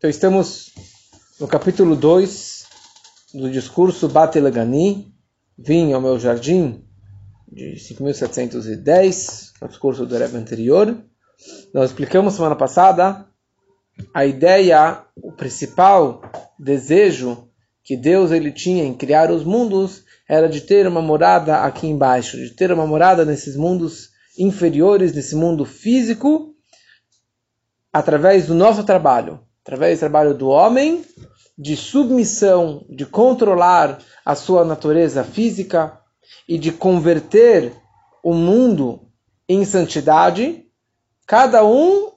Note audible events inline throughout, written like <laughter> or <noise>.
Então estamos no capítulo 2 do discurso Batelegani, Vim ao meu jardim, de 5710, é o discurso do Rebbe anterior. Nós explicamos semana passada a ideia, o principal desejo que Deus ele tinha em criar os mundos era de ter uma morada aqui embaixo, de ter uma morada nesses mundos inferiores, nesse mundo físico, através do nosso trabalho através do trabalho do homem, de submissão, de controlar a sua natureza física e de converter o mundo em santidade, cada um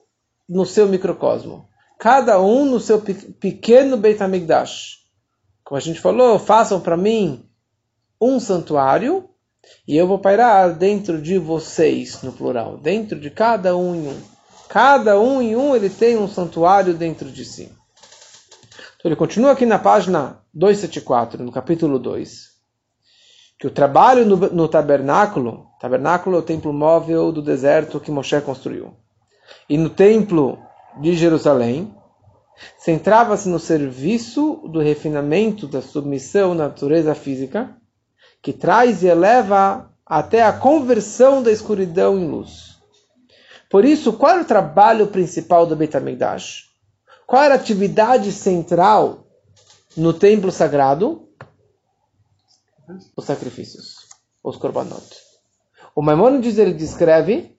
no seu microcosmo, cada um no seu pequeno Beit HaMikdash. Como a gente falou, façam para mim um santuário e eu vou pairar dentro de vocês, no plural, dentro de cada um em um. Cada um em um ele tem um santuário dentro de si. Então ele continua aqui na página 274, no capítulo 2, que o trabalho no, no tabernáculo, tabernáculo é o templo móvel do deserto que Moshe construiu, e no templo de Jerusalém, centrava-se no serviço do refinamento da submissão à natureza física, que traz e eleva até a conversão da escuridão em luz. Por isso, qual era o trabalho principal do Beit HaMikdash? Qual era a atividade central no templo sagrado? Os sacrifícios, os korbanot. O Maimonides ele descreve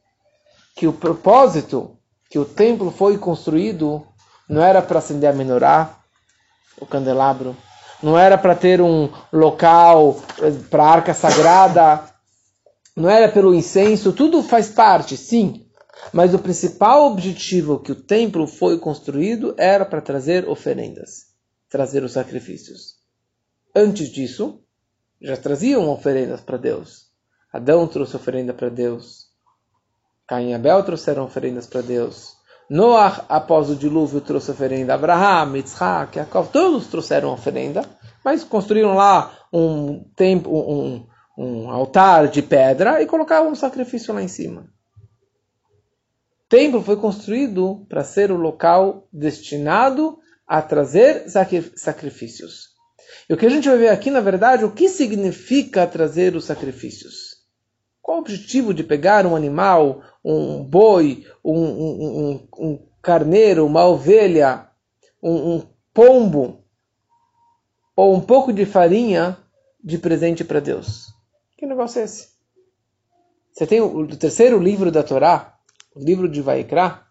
que o propósito que o templo foi construído não era para acender a menorá, o candelabro, não era para ter um local eh, para a arca sagrada, não era pelo incenso, tudo faz parte, sim, mas o principal objetivo que o templo foi construído era para trazer oferendas, trazer os sacrifícios. Antes disso, já traziam oferendas para Deus. Adão trouxe oferenda para Deus. Caim e Abel trouxeram oferendas para Deus. Noah, após o dilúvio, trouxe oferenda. Abraham, Yitzhak, Yaakov, todos trouxeram oferenda, mas construíram lá um, templo, um, um altar de pedra e colocavam um sacrifício lá em cima templo foi construído para ser o local destinado a trazer sacrifícios. E o que a gente vai ver aqui, na verdade, o que significa trazer os sacrifícios? Qual o objetivo de pegar um animal, um boi, um, um, um, um carneiro, uma ovelha, um, pombo ou um pouco de farinha de presente para Deus? Que negócio é esse? Você tem o, o terceiro livro da Torá, o livro de Vaikra,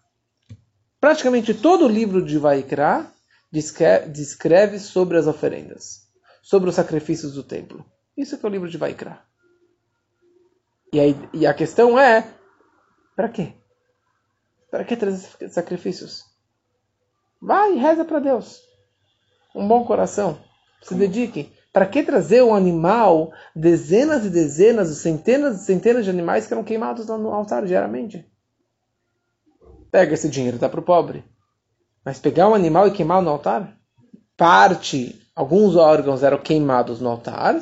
praticamente todo o livro de Vaikra descreve sobre as oferendas, sobre os sacrifícios do templo. Isso que é o livro de Vaikra. E, aí, e a questão é, para quê? Para que trazer sacrifícios? Vai e reza para Deus. Um bom coração. Se dedique. Para que trazer um animal, dezenas e dezenas, centenas e centenas de animais que eram queimados no altar diariamente? Pega esse dinheiro e dá para o pobre. Mas pegar um animal e queimar no altar? Parte, alguns órgãos eram queimados no altar,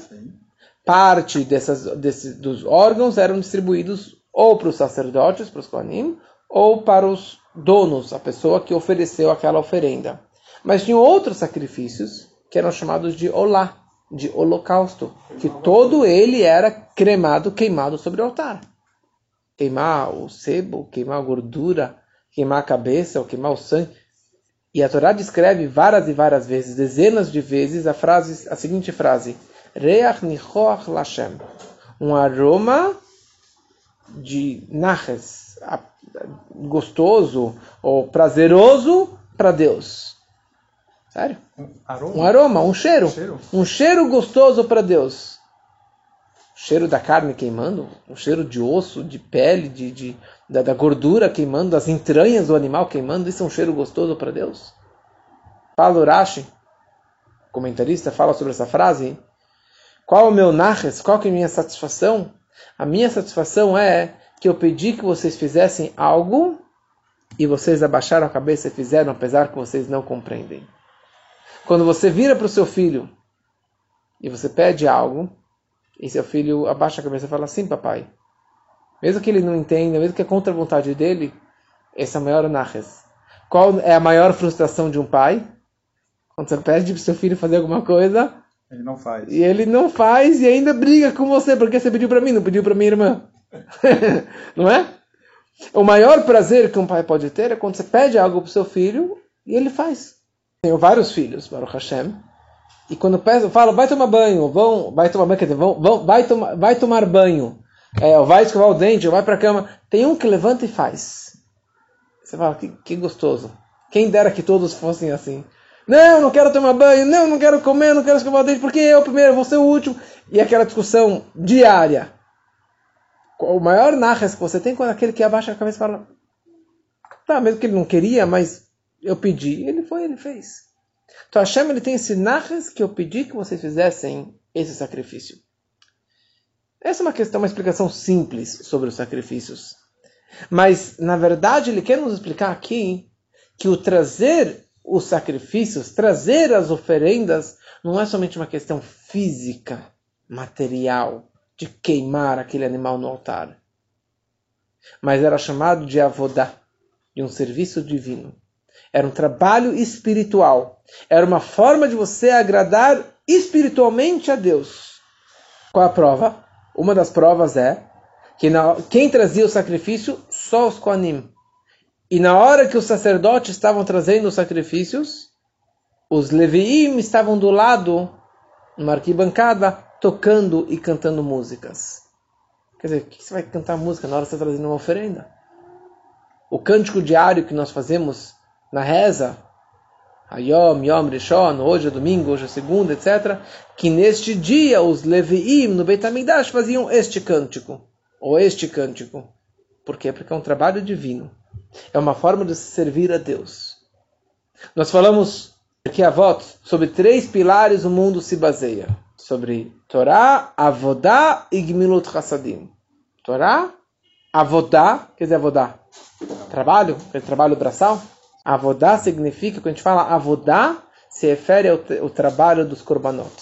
parte dessas, desses, dos órgãos eram distribuídos ou para os sacerdotes, para os Kohanim, ou para os donos, a pessoa que ofereceu aquela oferenda. Mas tinham outros sacrifícios que eram chamados de olá, de holocausto, que todo ele era cremado, queimado sobre o altar. Queimar o sebo, queimar a gordura, queimar a cabeça ou queimar o sangue. E a Torá descreve várias e várias vezes, dezenas de vezes, a frase, a seguinte frase: Reach nichoach lashem, um aroma de naches, gostoso ou prazeroso para Deus. Sério? Um aroma, um, aroma, um cheiro, um cheiro, um cheiro gostoso para Deus cheiro da carne queimando, o cheiro de osso, de pele, de, de da, da, gordura queimando, das entranhas do animal queimando, isso é um cheiro gostoso para Deus? Paulo comentarista, fala sobre essa frase. Qual o meu naches? Qual é a minha satisfação? A minha satisfação é que eu pedi que vocês fizessem algo e vocês abaixaram a cabeça e fizeram, apesar que vocês não compreendem. Quando você vira para o seu filho e você pede algo, e seu filho abaixa a cabeça e fala sim, papai. Mesmo que ele não entenda, mesmo que é contra a vontade dele, esse é o maior naches. Qual é a maior frustração de um pai? Quando você pede para seu filho fazer alguma coisa. Ele não faz. E ele não faz e ainda briga com você, porque você pediu para mim, não pediu para minha irmã. <laughs> não é? O maior prazer que um pai pode ter é quando você pede algo para seu filho e ele faz. Tenho vários filhos, Baruch Hashem. E quando peço, eu falo, vai tomar banho, vão, vai tomar banho, quer dizer, vão, vão, vai, tomar, vai tomar banho, é, vai escovar o dente, ou vai para a cama. Tem um que levanta e faz. Você fala, que, que gostoso. Quem dera que todos fossem assim. Não, não quero tomar banho, não, não quero comer, não quero escovar o dente, porque eu primeiro, vou ser o último. E aquela discussão diária. O maior narras que você tem quando aquele que abaixa a cabeça e fala, tá, mesmo que ele não queria, mas eu pedi. Ele foi, ele fez. Então Hashem ele tem esse narras que eu pedi que vocês fizessem esse sacrifício. Essa é uma questão, uma explicação simples sobre os sacrifícios. Mas, na verdade, ele quer nos explicar aqui que o trazer os sacrifícios, trazer as oferendas, não é somente uma questão física, material, de queimar aquele animal no altar. Mas era chamado de avodá, de um serviço divino. Era um trabalho espiritual. Era uma forma de você agradar espiritualmente a Deus. Qual a prova? Uma das provas é que na, quem trazia o sacrifício? Só os Koanim. E na hora que os sacerdotes estavam trazendo os sacrifícios, os Leviim estavam do lado, numa arquibancada, tocando e cantando músicas. Quer dizer, o que você vai cantar música na hora que você está trazendo uma oferenda? O cântico diário que nós fazemos na reza, Ayom, Yom, Rishon, hoje é domingo, hoje é segunda, etc., que neste dia os Leviim no Beit HaMikdash faziam este cântico, ou este cântico. Por quê? Porque é um trabalho divino. É uma forma de servir a Deus. Nós falamos aqui a voto sobre três pilares o mundo se baseia. Sobre Torá, Avodá e Gmilut Hassadim. Torá, Avodá, quer dizer Avodá? Trabalho, é trabalho braçal. Avodá significa, quando a gente fala Avodá, se refere ao, trabalho dos korbanot.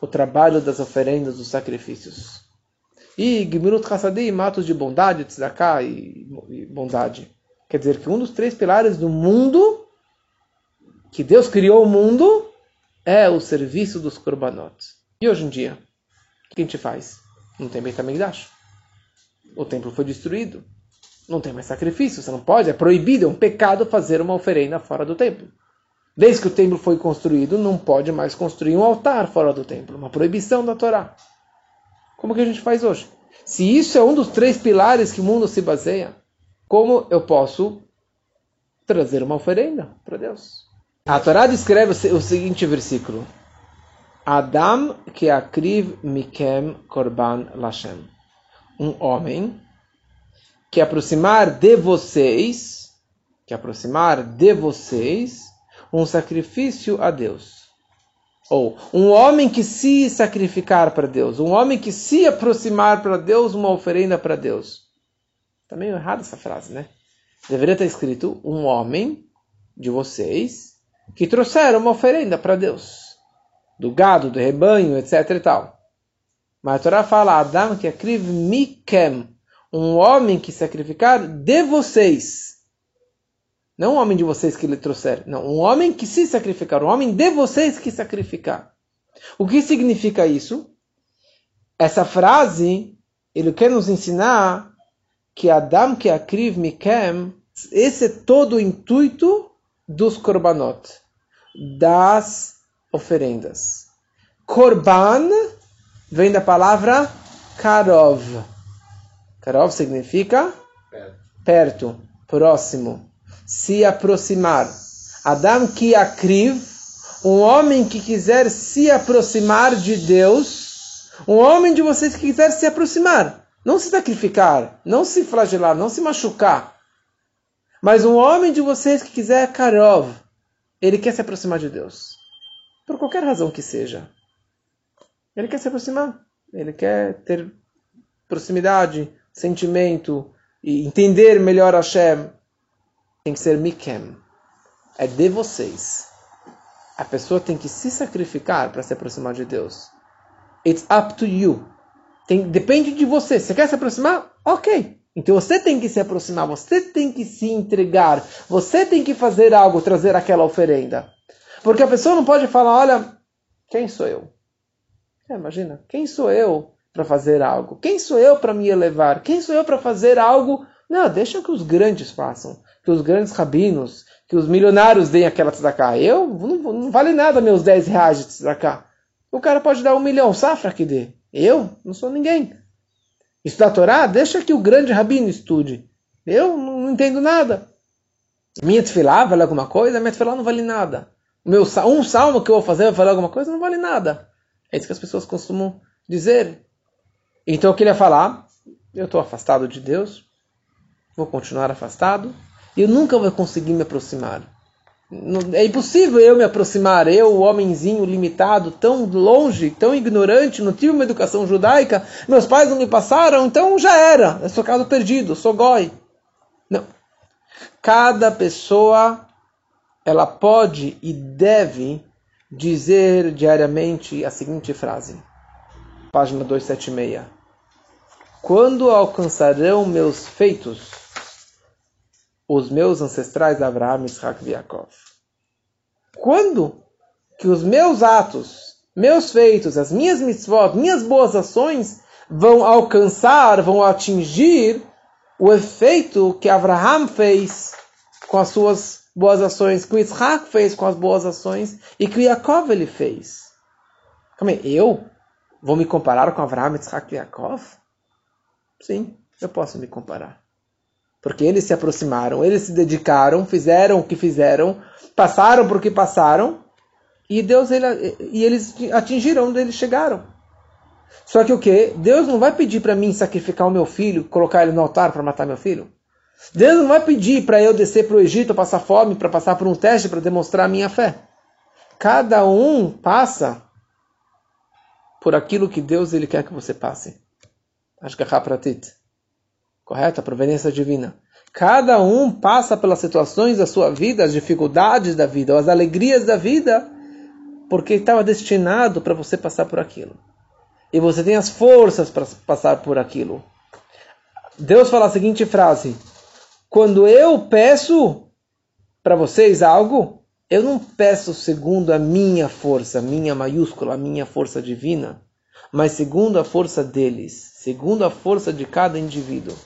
O trabalho das oferendas, dos sacrifícios. E Gmilut Hassadim, atos de bondade, tzedakah e, e bondade. Quer dizer que um dos três pilares do mundo, que Deus criou o mundo, é o serviço dos korbanot. E hoje em dia, o que a gente faz? Não tem Beit HaMikdash. O templo foi destruído. Não tem mais sacrifício, você não pode, é proibido, é um pecado fazer uma oferenda fora do templo. Desde que o templo foi construído, não pode mais construir um altar fora do templo, uma proibição da Torá. Como que a gente faz hoje? Se isso é um dos três pilares que o mundo se baseia, como eu posso trazer uma oferenda para Deus? A Torá descreve o seguinte versículo: Adam que akriv mikem korban lashem. Um homem que aproximar de vocês, que aproximar de vocês um sacrifício a Deus. Ou um homem que se sacrificar para Deus, um homem que se aproximar para Deus, uma oferenda para Deus. Está meio errada essa frase, né? Deveria estar escrito um homem de vocês que trouxeram uma oferenda para Deus. Do gado, do rebanho, etc e tal. Mas a Torá fala, Adam que akriv mikem, um homem que sacrificar de vocês. Não um homem de vocês que lhe trouxeram. Não, um homem que se sacrificar. Um homem de vocês que sacrificar. O que significa isso? Essa frase, ele quer nos ensinar que Adam que akriv mikem, esse é todo o intuito dos korbanot, das oferendas. Korban vem da palavra karov. Karov significa perto, perto próximo, se aproximar. Adam que akriv, um homem que quiser se aproximar de Deus, um homem de vocês que quiser se aproximar. Não se sacrificar, não se flagelar, não se machucar. Mas um homem de vocês que quiser Karov, ele quer se aproximar de Deus. Por qualquer razão que seja. Ele quer se aproximar. Ele quer ter proximidade, sentimento e entender melhor Hashem. Tem que ser Mikem. É de vocês. A pessoa tem que se sacrificar para se aproximar de Deus. It's up to you. Tem, depende de você. Você quer se aproximar? Ok. Então você tem que se aproximar, você tem que se entregar, você tem que fazer algo, trazer aquela oferenda. Porque a pessoa não pode falar, olha, quem sou eu? É, imagina, quem sou eu para fazer algo? Quem sou eu para me elevar? Quem sou eu para fazer algo? Não, deixa que os grandes façam, que os grandes rabinos, que os milionários deem aquela tzedakah. Eu, não, não vale nada meus 10 reais de tzedakah. O cara pode dar um milhão, safra que dê. Eu não sou ninguém. Estudar Torá, deixa que o grande rabino estude. Eu não entendo nada. Minha tefilá vale alguma coisa? Minha tefilá não vale nada. Meu, um salmo que eu vou fazer vai valer alguma coisa? Não vale nada. É isso que as pessoas costumam dizer. Então eu queria falar, eu estou afastado de Deus, vou continuar afastado, e eu nunca vou conseguir me aproximar. É impossível eu me aproximar, eu, o homenzinho limitado, tão longe, tão ignorante, não tive uma educação judaica, meus pais não me passaram, então já era, eu sou caso perdido, sou goi. Não. Cada pessoa, ela pode e deve dizer diariamente a seguinte frase, página 276. Quando alcançarão meus feitos os meus ancestrais Abraão, Isaac e Yaakov. Quando que os meus atos, meus feitos, as minhas mitzvot, minhas boas ações vão alcançar, vão atingir o efeito que Abraham fez com as suas boas ações, que Isaac fez com as boas ações e que Yaakov ele fez. Calma aí, eu vou me comparar com Abraham, Isaac e Yaakov? Sim, eu posso me comparar. Porque eles se aproximaram, eles se dedicaram, fizeram o que fizeram, passaram por que passaram, e Deus ele, e eles atingiram onde eles chegaram. Só que o que? Deus não vai pedir para mim sacrificar o meu filho, colocar ele no altar para matar meu filho. Deus não vai pedir para eu descer para o Egito, passar fome, para passar por um teste para demonstrar a minha fé. Cada um passa por aquilo que Deus ele quer que você passe. É pratit. Correto? A providência divina. Cada um passa pelas situações da sua vida, as dificuldades da vida, as alegrias da vida, porque estava destinado para você passar por aquilo. E você tem as forças para passar por aquilo. Deus fala a seguinte frase: Quando eu peço para vocês algo, eu não peço segundo a minha força, minha maiúscula, a minha força divina, mas segundo a força deles, segundo a força de cada indivíduo.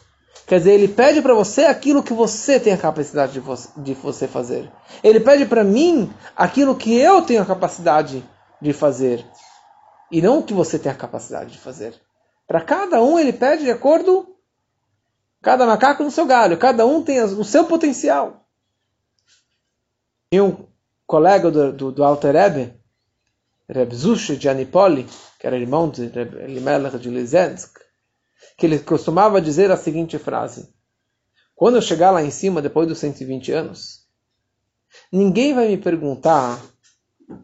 Quer dizer, ele pede para você aquilo que você tem a capacidade de você, de você fazer. Ele pede para mim aquilo que eu tenho a capacidade de fazer. E não o que você tem a capacidade de fazer. Para cada um ele pede de acordo cada macaco no seu galho, cada um tem o seu potencial. E um colega do, do, do Alter Rebbe, Reb Zushi de Anipoli, que era irmão de Elimelech de Lizensk, que ele costumava dizer a seguinte frase: Quando eu chegar lá em cima, depois dos 120 anos, ninguém vai me perguntar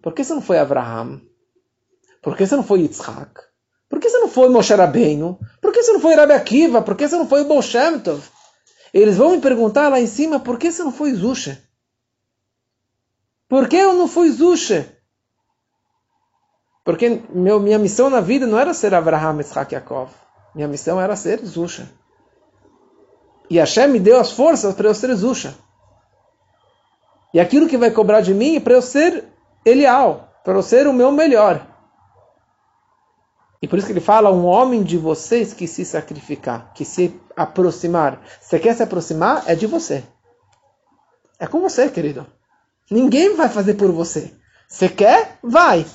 por que você não foi Abraham? Por que você não foi Yitzhak? Por que você não foi Moshe Rabbeinu? Por que você não foi Rabbi Akiva? Por que você não foi Baal Shem Tov? Eles vão me perguntar lá em cima por que você não foi Zusha? Por que eu não fui Zusha? Porque meu, minha missão na vida não era ser Abraham, Yitzhak Yaakov. Minha missão era ser Zusha. E Hashem me deu as forças para eu ser Zusha. E aquilo que vai cobrar de mim é para eu ser Elial, para eu ser o meu melhor. E por isso que ele fala, um homem de vocês que se sacrificar, que se aproximar. Você quer se aproximar? É de você. É com você, querido. Ninguém vai fazer por você. Você quer? Vai.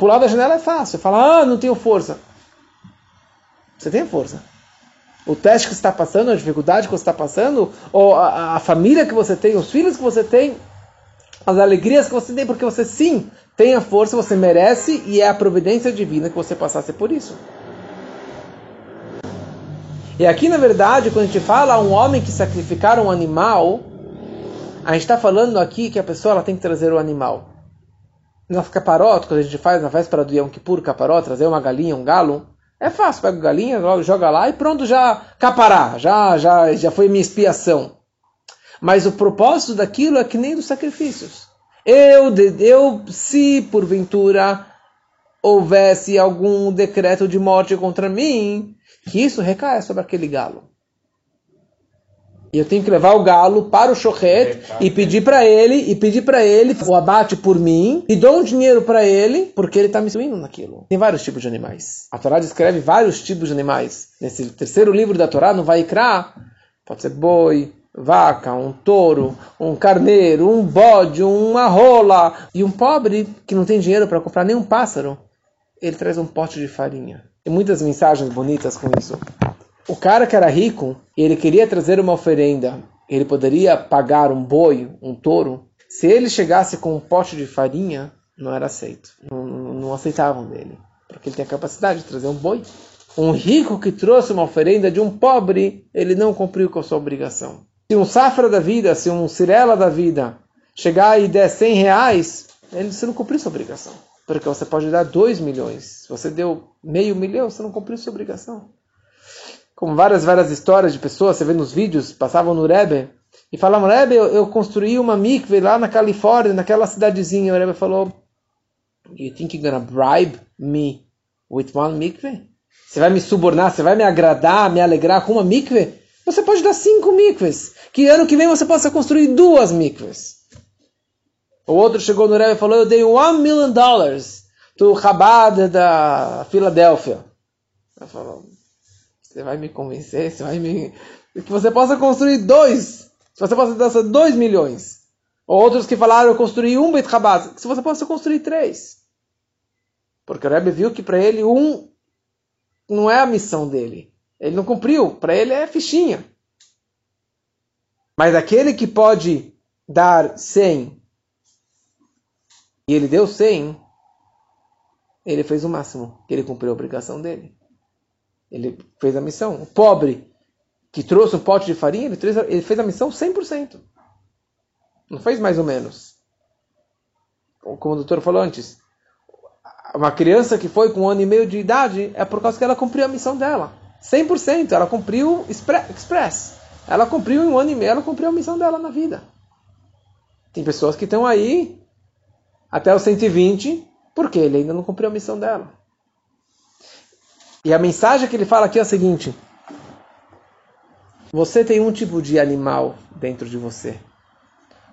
Pular da janela é fácil. Fala, ah, não tenho força. Você tem força. O teste que você está passando, a dificuldade que você está passando, ou a, a, família que você tem, os filhos que você tem, as alegrias que você tem, porque você sim tem a força, você merece e é a providência divina que você passasse por isso. E aqui, na verdade, quando a gente fala um homem que sacrificar um animal, a gente está falando aqui que a pessoa ela tem que trazer o animal nas caparotas, quando a gente faz na véspera do Yom Kippur, caparó, trazer uma galinha, um galo, é fácil, pega a galinha, joga lá e pronto, já capará, já, já, já foi minha expiação. Mas o propósito daquilo é que nem dos sacrifícios. Eu, eu se porventura houvesse algum decreto de morte contra mim, que isso recaia sobre aquele galo. E eu tenho que levar o galo para o shochet e pedir para ele, e pedir para ele o abate por mim, e dou um dinheiro para ele, porque ele está me suindo naquilo. Tem vários tipos de animais. A Torá descreve vários tipos de animais. Nesse terceiro livro da Torá, no Vaikra, pode ser boi, vaca, um touro, um carneiro, um bode, uma rola. E um pobre que não tem dinheiro para comprar nem um pássaro, ele traz um pote de farinha. Tem muitas mensagens bonitas com isso. O cara que era rico, ele queria trazer uma oferenda, ele poderia pagar um boi, um touro. Se ele chegasse com um pote de farinha, não era aceito. Não, não aceitavam dele. Porque ele tem a capacidade de trazer um boi. Um rico que trouxe uma oferenda de um pobre, ele não cumpriu com a sua obrigação. Se um safra da vida, se um cirela da vida chegar e der 100 reais, ele, você não cumpriu sua obrigação. Porque você pode dar 2 milhões. Se você deu meio milhão, você não cumpriu sua obrigação como várias, várias histórias de pessoas, você vê nos vídeos, passavam no Rebbe, e falavam, Rebbe, eu, eu construí uma mikve lá na Califórnia, naquela cidadezinha. O Rebbe falou, you think you're gonna bribe me with one mikve? Você vai me subornar, você vai me agradar, me alegrar com uma mikve? Você pode dar cinco mikves, que ano que vem você possa construir duas mikves. O outro chegou no Rebbe e falou, eu dei one million dollars do Chabad da Filadélfia. Ele falou, você vai me convencer, você vai me. Que você possa construir dois. Se você possa dar dois milhões. Ou outros que falaram, eu construí um Beit Chabad. Se você possa construir três. Porque o Rebbe viu que para ele um não é a missão dele. Ele não cumpriu. Para ele é fichinha. Mas aquele que pode dar 100 e ele deu 100, ele fez o máximo, que ele cumpriu a obrigação dele. Ele fez a missão. O pobre que trouxe um pote de farinha, ele, fez a, ele fez a missão 100%. Não fez mais ou menos. Como o doutor falou antes, uma criança que foi com um ano e meio de idade é por causa que ela cumpriu a missão dela. 100%. Ela cumpriu express. Ela cumpriu em um ano e meio, ela cumpriu a missão dela na vida. Tem pessoas que estão aí até os 120 porque ele ainda não cumpriu a missão dela. E a mensagem que ele fala aqui é a seguinte: Você tem um tipo de animal dentro de você.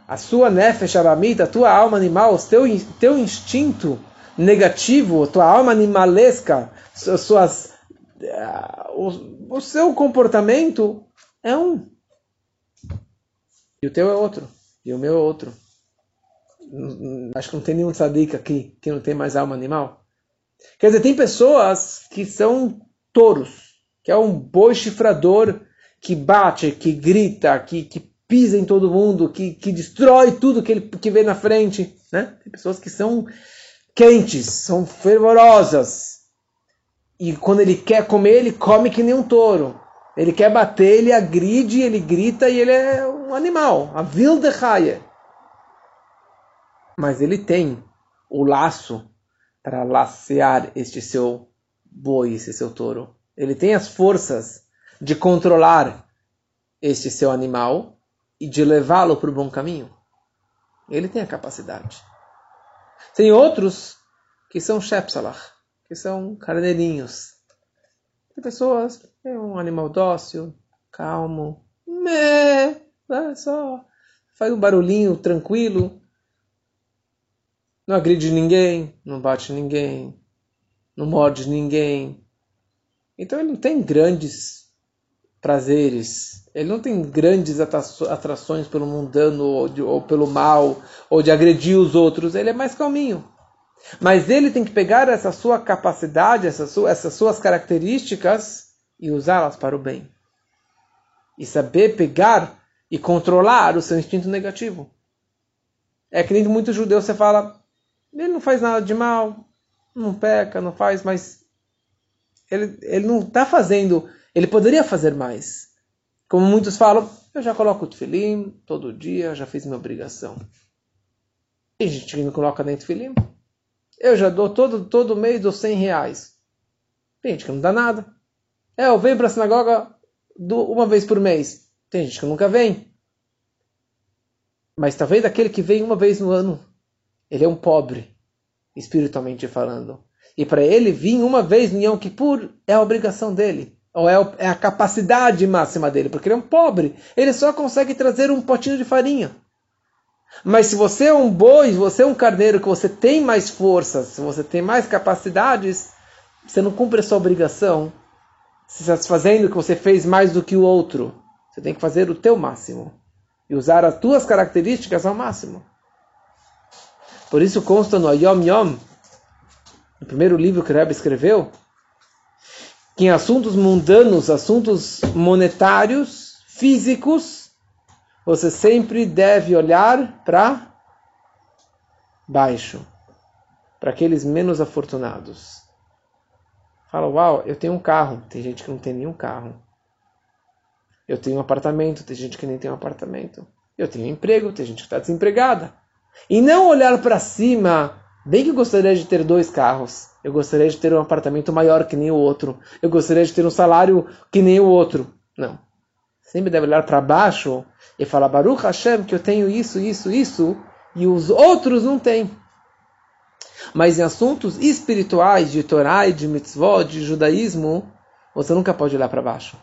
A sua nefesh aramita, a tua alma animal, o teu, teu instinto negativo, a tua alma animalesca, suas, uh, o, o seu comportamento é um. E o teu é outro. E o meu é outro. Acho que não tem nenhum tzadik aqui que não tem mais alma animal. Quer dizer, tem pessoas que são touros, que é um boi chifrador que bate, que grita, que, que pisa em todo mundo, que, que destrói tudo que ele que vê na frente. Né? Tem pessoas que são quentes, são fervorosas. E quando ele quer comer, ele come que nem um touro. Ele quer bater, ele agride, ele grita e ele é um animal, a wilde Haie. Mas ele tem o laço para lacear este seu boi, este seu touro. Ele tem as forças de controlar este seu animal e de levá-lo para o bom caminho. Ele tem a capacidade. Tem outros que são shepsalach, que são carneirinhos. Tem pessoas, é um animal dócil, calmo, meh, né, só faz um barulhinho tranquilo, não agride ninguém, não bate ninguém, não morde ninguém. Então ele não tem grandes prazeres, ele não tem grandes atrações pelo mundano ou, de, ou pelo mal, ou de agredir os outros, ele é mais calminho. Mas ele tem que pegar essa sua capacidade, essa sua, essas suas características e usá-las para o bem. E saber pegar e controlar o seu instinto negativo. É que nem muitos judeus você fala, ele não faz nada de mal, não peca, não faz, mas ele, ele não está fazendo, ele poderia fazer mais. Como muitos falam, eu já coloco o tefilim todo dia, já fiz minha obrigação. Tem gente que não coloca nem tefilim. Eu já dou todo, todo mês dou 100 reais. Tem gente que não dá nada. É, eu venho para a sinagoga uma vez por mês. Tem gente que nunca vem. Mas talvez aquele que vem uma vez no ano ele é um pobre, espiritualmente falando. E para ele vir uma vez no Yom Kippur é a obrigação dele. Ou é, é a capacidade máxima dele, porque ele é um pobre. Ele só consegue trazer um potinho de farinha. Mas se você é um boi, se você é um carneiro que você tem mais forças, se você tem mais capacidades, você não cumpre a sua obrigação, se satisfazendo que você fez mais do que o outro. Você tem que fazer o teu máximo e usar as tuas características ao máximo. Por isso consta no Yom Yom, no primeiro livro que Rebbe escreveu, que em assuntos mundanos, assuntos monetários, físicos, você sempre deve olhar para baixo, para aqueles menos afortunados. Fala, uau, eu tenho um carro. Tem gente que não tem nenhum carro. Eu tenho um apartamento. Tem gente que nem tem um apartamento. Eu tenho um emprego. Tem gente que está desempregada. E não olhar para cima. Bem que eu gostaria de ter dois carros. Eu gostaria de ter um apartamento maior que nem o outro. Eu gostaria de ter um salário que nem o outro. Não. Sempre deve olhar para baixo e falar, Baruch Hashem, que eu tenho isso, isso, isso, e os outros não têm. Mas em assuntos espirituais, de Torá e de mitzvot, de judaísmo, você nunca pode olhar para baixo.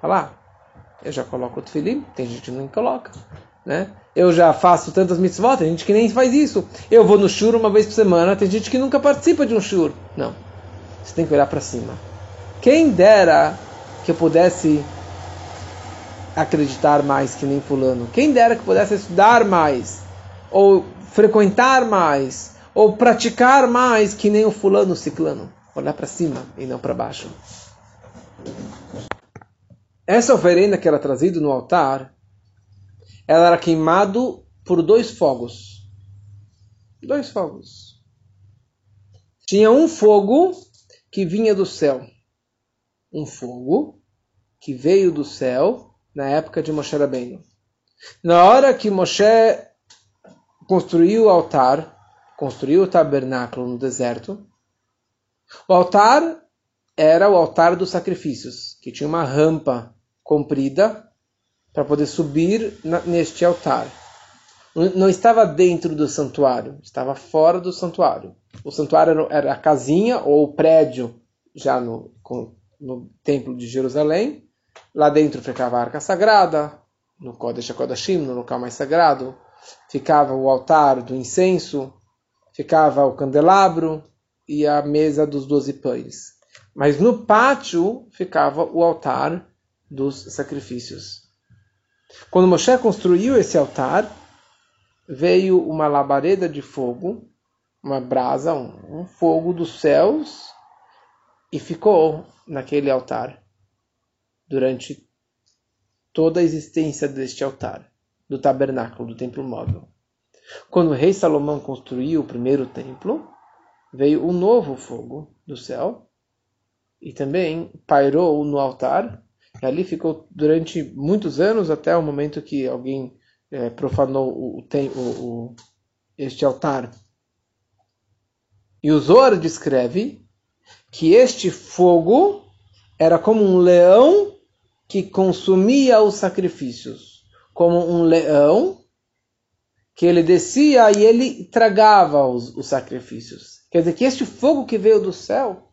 Falar, ah, eu já coloco o tefilim, tem gente que não coloca. Né? Eu já faço tantas mitzvot, tem gente que nem faz isso. Eu vou no shur uma vez por semana, tem gente que nunca participa de um shur. Não. Você tem que olhar para cima. Quem dera que eu pudesse acreditar mais que nem fulano. Quem dera que pudesse estudar mais ou frequentar mais ou praticar mais que nem o fulano ciclano. Olhar para cima e não para baixo. Essa oferenda que era trazida no altar, ela era queimado por dois fogos. Dois fogos. Tinha um fogo que vinha do céu. Um fogo que veio do céu na época de Moshe Rabbeinu. Na hora que Moshe construiu o altar, construiu o tabernáculo no deserto, o altar era o altar dos sacrifícios, que tinha uma rampa comprida para poder subir neste altar. Não estava dentro do santuário, estava fora do santuário. O santuário era a casinha ou o prédio já no, no templo de Jerusalém. Lá dentro ficava a arca sagrada, no Kodesh HaKodashim, no local mais sagrado. Ficava o altar do incenso, ficava o candelabro e a mesa dos doze pães. Mas no pátio ficava o altar dos sacrifícios. Quando Moshe construiu esse altar, veio uma labareda de fogo, uma brasa, um, um fogo dos céus, e ficou naquele altar durante toda a existência deste altar, do tabernáculo, do templo móvel. Quando o rei Salomão construiu o primeiro templo, veio um novo fogo do céu e também pairou no altar. Ali ficou durante muitos anos, até o momento que alguém é, profanou o, o, o, este altar. E o Zohar descreve que este fogo era como um leão que consumia os sacrifícios, como um leão que ele descia e ele tragava os, os sacrifícios. Quer dizer que este fogo que veio do céu,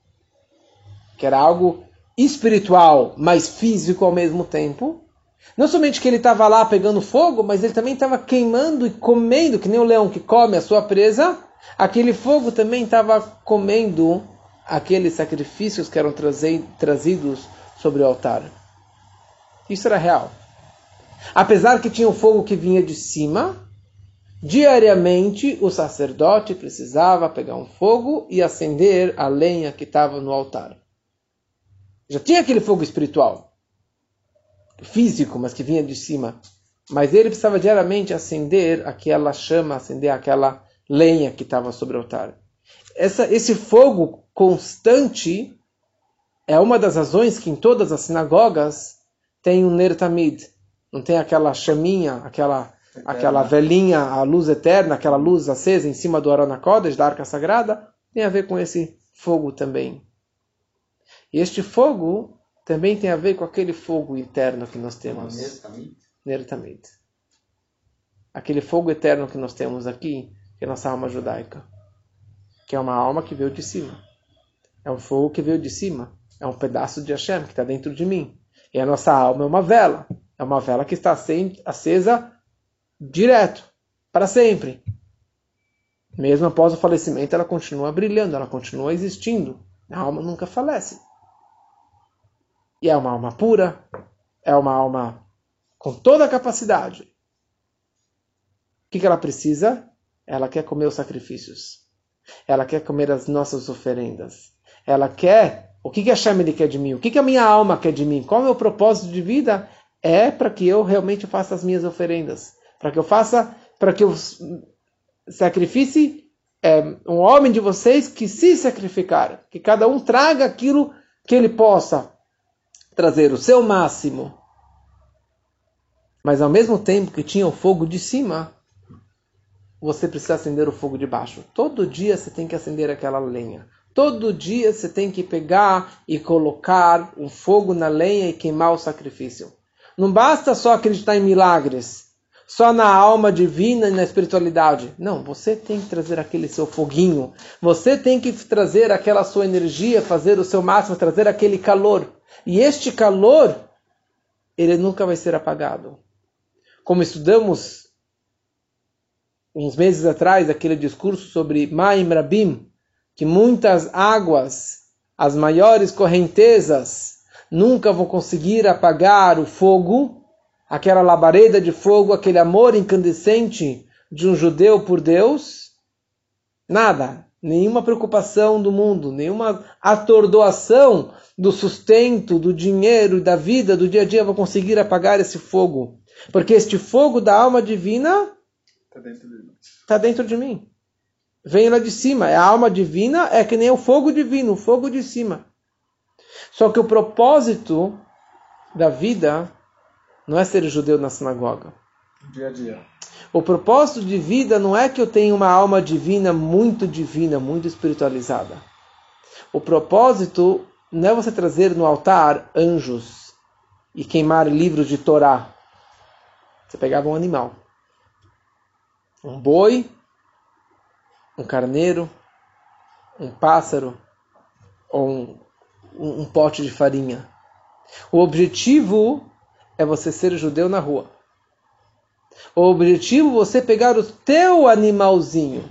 que era algo espiritual, mas físico ao mesmo tempo, não somente que ele estava lá pegando fogo, mas ele também estava queimando e comendo, que nem o leão que come a sua presa, aquele fogo também estava comendo aqueles sacrifícios que eram trazidos sobre o altar. Isso era real. Apesar que tinha o fogo que vinha de cima, Diariamente, o sacerdote precisava pegar um fogo e acender a lenha que estava no altar. Já tinha aquele fogo espiritual, físico, mas que vinha de cima. Mas ele precisava diariamente acender aquela chama, acender aquela lenha que estava sobre o altar. Essa, esse fogo constante é uma das razões que em todas as sinagogas tem um Ner Tamid. Não tem aquela chaminha, aquela aquela velhinha, a luz eterna, aquela luz acesa em cima do Arona Kodesh, da Arca Sagrada, tem a ver com esse fogo também. E este fogo também tem a ver com aquele fogo eterno que nós temos. Nertamid. Aquele fogo eterno que nós temos aqui, que é a nossa alma judaica. Que é uma alma que veio de cima. É um fogo que veio de cima. É um pedaço de Hashem que está dentro de mim. E a nossa alma é uma vela. É uma vela que está acesa direto, para sempre. Mesmo após o falecimento, ela continua brilhando, ela continua existindo. A alma nunca falece. E é uma alma pura, é uma alma com toda a capacidade. O que, que ela precisa? Ela quer comer os sacrifícios. Ela quer comer as nossas oferendas. Ela quer. O que, que a Shem quer de mim? O que, que a minha alma quer de mim? Qual é o meu propósito de vida? É para que eu realmente faça as minhas oferendas. Para que eu faça. Para que eu sacrifice é, um homem de vocês que se sacrificar. Que cada um traga aquilo que ele possa trazer, o seu máximo. Mas ao mesmo tempo que tinha o fogo de cima, você precisa acender o fogo de baixo. Todo dia você tem que acender aquela lenha. Todo dia você tem que pegar e colocar o fogo na lenha e queimar o sacrifício. Não basta só acreditar em milagres, só na alma divina e na espiritualidade. Não, você tem que trazer aquele seu foguinho. Você tem que trazer aquela sua energia, fazer o seu máximo, trazer aquele calor. E este calor, ele nunca vai ser apagado. Como estudamos uns meses atrás aquele discurso sobre Maim Rabim, que muitas águas, as maiores correntezas, nunca vão conseguir apagar o fogo, aquela labareda de fogo, aquele amor incandescente de um judeu por Deus. Nada, nenhuma preocupação do mundo, nenhuma atordoação do sustento, do dinheiro e da vida do dia a dia vão conseguir apagar esse fogo. Porque este fogo da alma divina está dentro de mim. Tá dentro de mim. Vem lá de cima. É a alma divina é que nem o fogo divino, o fogo de cima. Só que o propósito da vida não é ser judeu na sinagoga. Dia a dia. O propósito de vida não é que eu tenha uma alma divina muito divina, muito espiritualizada. O propósito não é você trazer no altar anjos e queimar livros de Torá. Você pegava um animal um boi, um carneiro, um pássaro ou um, um, um pote de farinha. O objetivo é você ser judeu na rua. O objetivo é você pegar o teu animalzinho,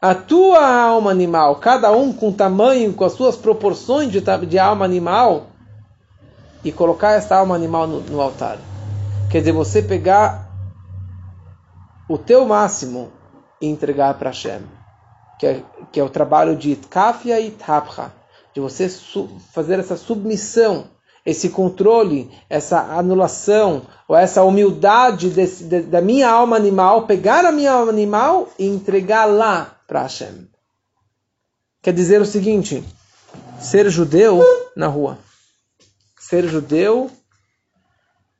a tua alma animal, cada um com tamanho, com as suas proporções de, de alma animal, e colocar essa alma animal no, no altar. Quer dizer, você pegar o teu máximo e entregar para Hashem, que é, que é o trabalho de Tkafia e Tapcha, de você fazer essa submissão, esse controle, essa anulação, ou essa humildade desse, de, da minha alma animal, pegar a minha alma animal e entregar lá para Hashem. Quer dizer o seguinte: ser judeu na rua. Ser judeu.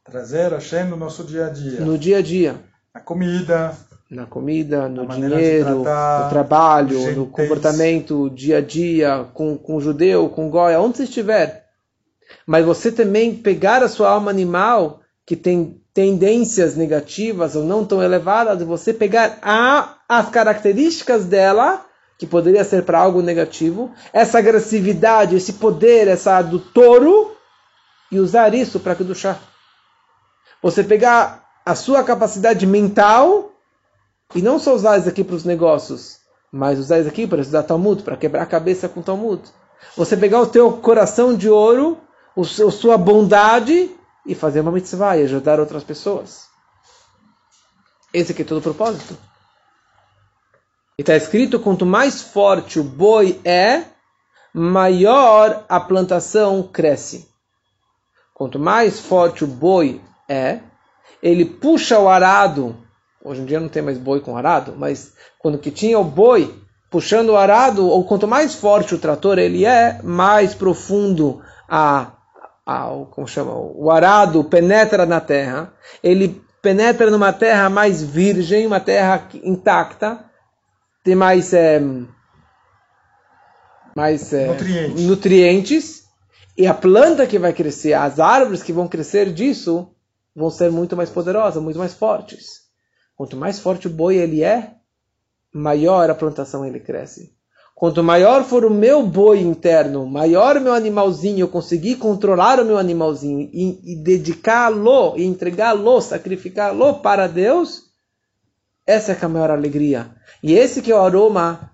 Trazer Hashem no nosso dia a dia. No dia a dia na comida, na comida, no dinheiro, tratar, no trabalho, no comportamento dia a dia, com, com judeu, com o goi, onde você estiver. Mas você também pegar a sua alma animal, que tem tendências negativas ou não tão elevadas, você pegar a, as características dela, que poderia ser para algo negativo, essa agressividade, esse poder, essa do touro, e usar isso para chá. Você pegar a sua capacidade mental e não só usar isso aqui para os negócios, mas usar isso aqui para estudar Talmud, para quebrar a cabeça com Talmud. Você pegar o teu coração de ouro, a sua bondade e fazer uma mitzvah e ajudar outras pessoas. Esse aqui é todo o propósito. E está escrito: quanto mais forte o boi é, maior a plantação cresce. Quanto mais forte o boi é, ele puxa o arado. Hoje em dia não tem mais boi com arado, mas quando que tinha o boi puxando o arado, ou quanto mais forte o trator ele é, mais profundo a, a como chama, o arado penetra na terra. Ele penetra numa terra mais virgem, uma terra intacta, tem mais é, mais é, nutrientes. nutrientes e a planta que vai crescer, as árvores que vão crescer disso vão ser muito mais poderosas, muito mais fortes. Quanto mais forte o boi ele é, maior a plantação ele cresce. Quanto maior for o meu boi interno, maior o meu animalzinho, eu conseguir controlar o meu animalzinho e, e dedicá-lo, e entregá-lo, sacrificá-lo para Deus, essa é a maior alegria. E esse que é o aroma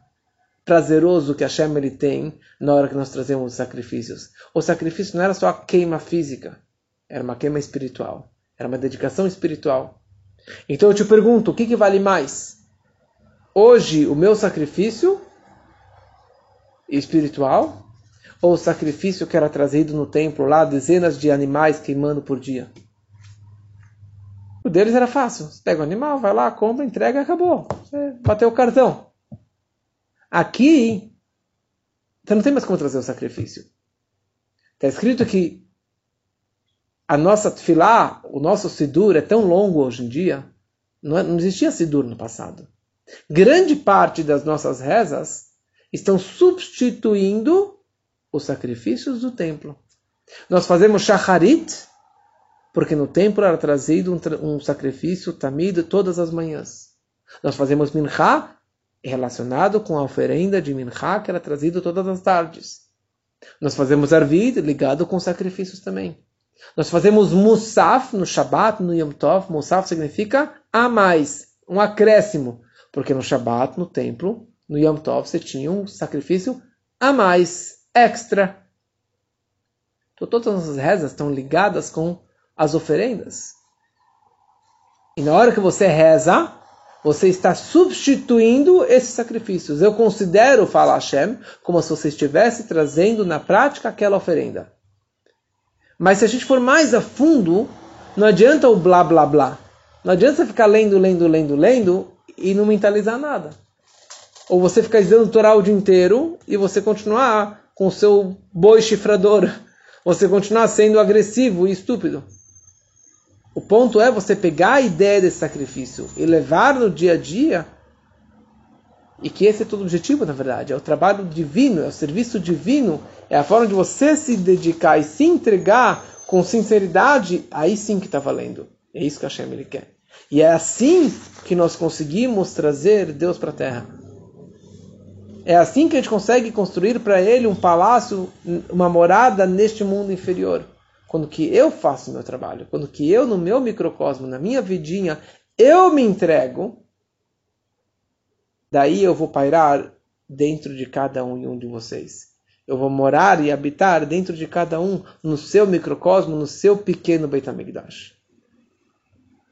prazeroso que a ele tem na hora que nós trazemos os sacrifícios. O sacrifício não era só a queima física, era uma queima espiritual, era uma dedicação espiritual. Então eu te pergunto, o que, que vale mais? Hoje, o meu sacrifício espiritual ou o sacrifício que era trazido no templo lá, dezenas de animais queimando por dia? O deles era fácil. Você pega o animal, vai lá, compra, entrega e acabou. Você bateu o cartão. Aqui, você não tem mais como trazer o sacrifício. Está escrito que a nossa tefilá, o nosso sidur é tão longo hoje em dia. Não, é, não existia sidur no passado. Grande parte das nossas rezas estão substituindo os sacrifícios do templo. Nós fazemos shacharit, porque no templo era trazido um, um sacrifício tamido todas as manhãs. Nós fazemos mincha, relacionado com a oferenda de mincha, que era trazido todas as tardes. Nós fazemos arvid, ligado com sacrifícios também. Nós fazemos musaf no Shabat, no Yom Tov. Musaf significa a mais, um acréscimo. Porque no Shabat, no templo, no Yom Tov você tinha um sacrifício a mais, extra. Então todas as rezas estão ligadas com as oferendas. E na hora que você reza, você está substituindo esses sacrifícios. Eu considero, fala Hashem, como se você estivesse trazendo na prática aquela oferenda. Mas se a gente for mais a fundo, não adianta o blá blá blá. Não adianta você ficar lendo, lendo, lendo, lendo e não mentalizar nada. Ou você ficar estudando Torá o dia inteiro e você continuar com o seu boi chifrador. <laughs> Você continuar sendo agressivo e estúpido. O ponto é você pegar a ideia desse sacrifício e levar no dia a dia. E que esse é todo o objetivo, na verdade. É o trabalho divino, é o serviço divino. É a forma de você se dedicar e se entregar com sinceridade. Aí sim que está valendo. É isso que a Hashem ele quer. E é assim que nós conseguimos trazer Deus para a Terra. É assim que a gente consegue construir para ele um palácio, uma morada neste mundo inferior. Quando que eu faço meu trabalho, quando que eu no meu microcosmo, na minha vidinha, eu me entrego, daí eu vou pairar dentro de cada um e um de vocês. Eu vou morar e habitar dentro de cada um, no seu microcosmo, no seu pequeno Beit HaMikdash.